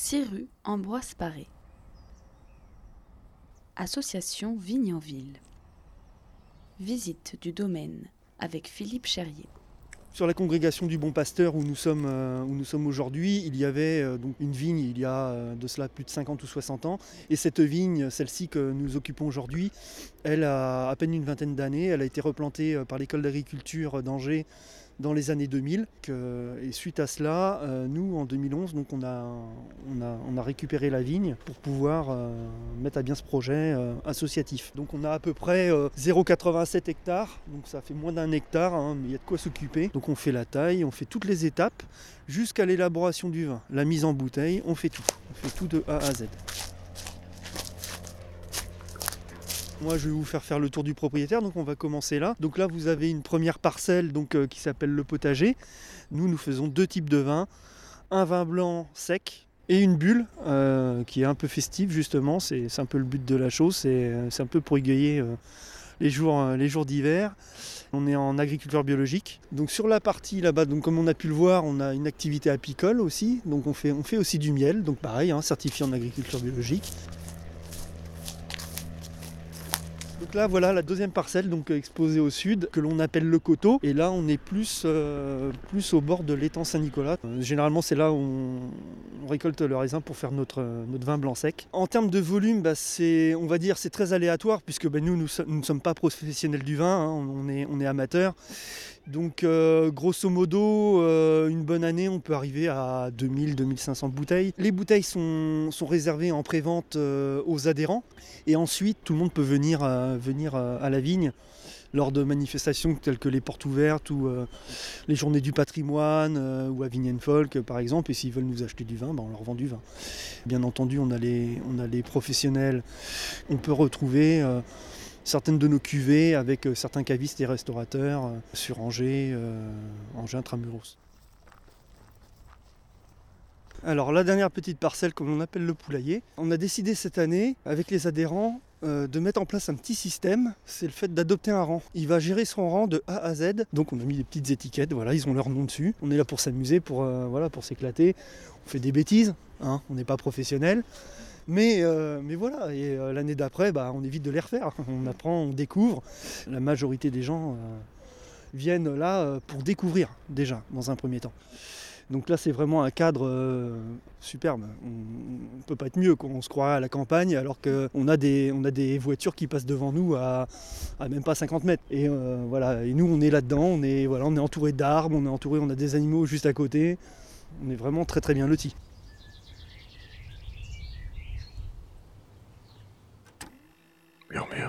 6 rue Ambroise Paré. Association Vigne en Ville. Visite du domaine avec Philippe Cherrier. Sur la congrégation du Bon Pasteur où nous sommes, euh, aujourd'hui, il y avait euh, une vigne il y a euh, de cela plus de 50 ou 60 ans. Et cette vigne, celle-ci que nous occupons aujourd'hui, elle a à peine une vingtaine d'années. Elle a été replantée par l'école d'agriculture d'Angers dans les années 2000. et suite à cela, euh, nous, en 2011, donc on, a, récupéré la vigne pour pouvoir euh, mettre à bien ce projet euh, associatif. Donc on a à peu près 0,87 hectares, donc ça fait moins d'un hectare, hein, mais il y a de quoi s'occuper. Donc on fait la taille, on fait toutes les étapes jusqu'à l'élaboration du vin. La mise en bouteille, on fait tout. On fait tout de A à Z. Moi, je vais vous faire faire le tour du propriétaire, donc on va commencer là. Donc là, vous avez une première parcelle donc, euh, qui s'appelle le potager. Nous, nous faisons deux types de vins. Un vin blanc sec et une bulle euh, qui est un peu festive justement. C'est un peu le but de la chose. C'est euh, un peu pour égayer les jours, les jours d'hiver. On est en agriculture biologique. Donc sur la partie là-bas, comme on a pu le voir, on a une activité apicole aussi. Donc on fait, on fait aussi du miel, donc pareil, hein, certifié en agriculture biologique. Donc là, voilà la deuxième parcelle donc exposée au sud que l'on appelle le coteau. Et là, on est plus, euh, au bord de l'étang Saint-Nicolas. Euh, généralement, c'est là où on, récolte le raisin pour faire notre, vin blanc sec. En termes de volume, bah, on va dire, c'est très aléatoire puisque bah, nous, nous, ne sommes pas professionnels du vin, hein. on est amateurs. Donc euh, grosso modo, une bonne année, on peut arriver à 2000-2500 bouteilles. Les bouteilles sont, réservées en pré-vente aux adhérents. Et ensuite, tout le monde peut venir à la vigne lors de manifestations telles que les portes ouvertes ou euh, les journées du patrimoine euh, ou à Vigne Folk par exemple. Et s'ils veulent nous acheter du vin, ben, on leur vend du vin. Bien entendu, on a les, on a les professionnels. On peut retrouver euh, certaines de nos cuvées avec certains cavistes et restaurateurs sur Angers, Angers Intramuros. Alors la dernière petite parcelle comme on appelle le poulailler, on a décidé cette année avec les adhérents euh, de mettre en place un petit système, c'est le fait d'adopter un rang. Il va gérer son rang de A à Z. Donc on a mis des petites étiquettes, voilà, ils ont leur nom dessus. On est là pour s'amuser, pour euh, voilà, pour s'éclater. On fait des bêtises, hein, on n'est pas professionnel. Mais, euh, mais voilà, et l'année d'après, bah, on évite de les refaire. On apprend, on découvre. La majorité des gens viennent là pour découvrir déjà, dans un premier temps. Donc là, c'est vraiment un cadre euh, superbe. On ne peut pas être mieux. On se croirait à la campagne alors qu'on a des, a des voitures qui passent devant nous à, même pas 50 mètres. Et euh, voilà. Et nous, on est là-dedans. On est, voilà, on est entouré d'arbres, on est entouré, on a des animaux juste à côté. On est vraiment très très bien lotis. Meow meow.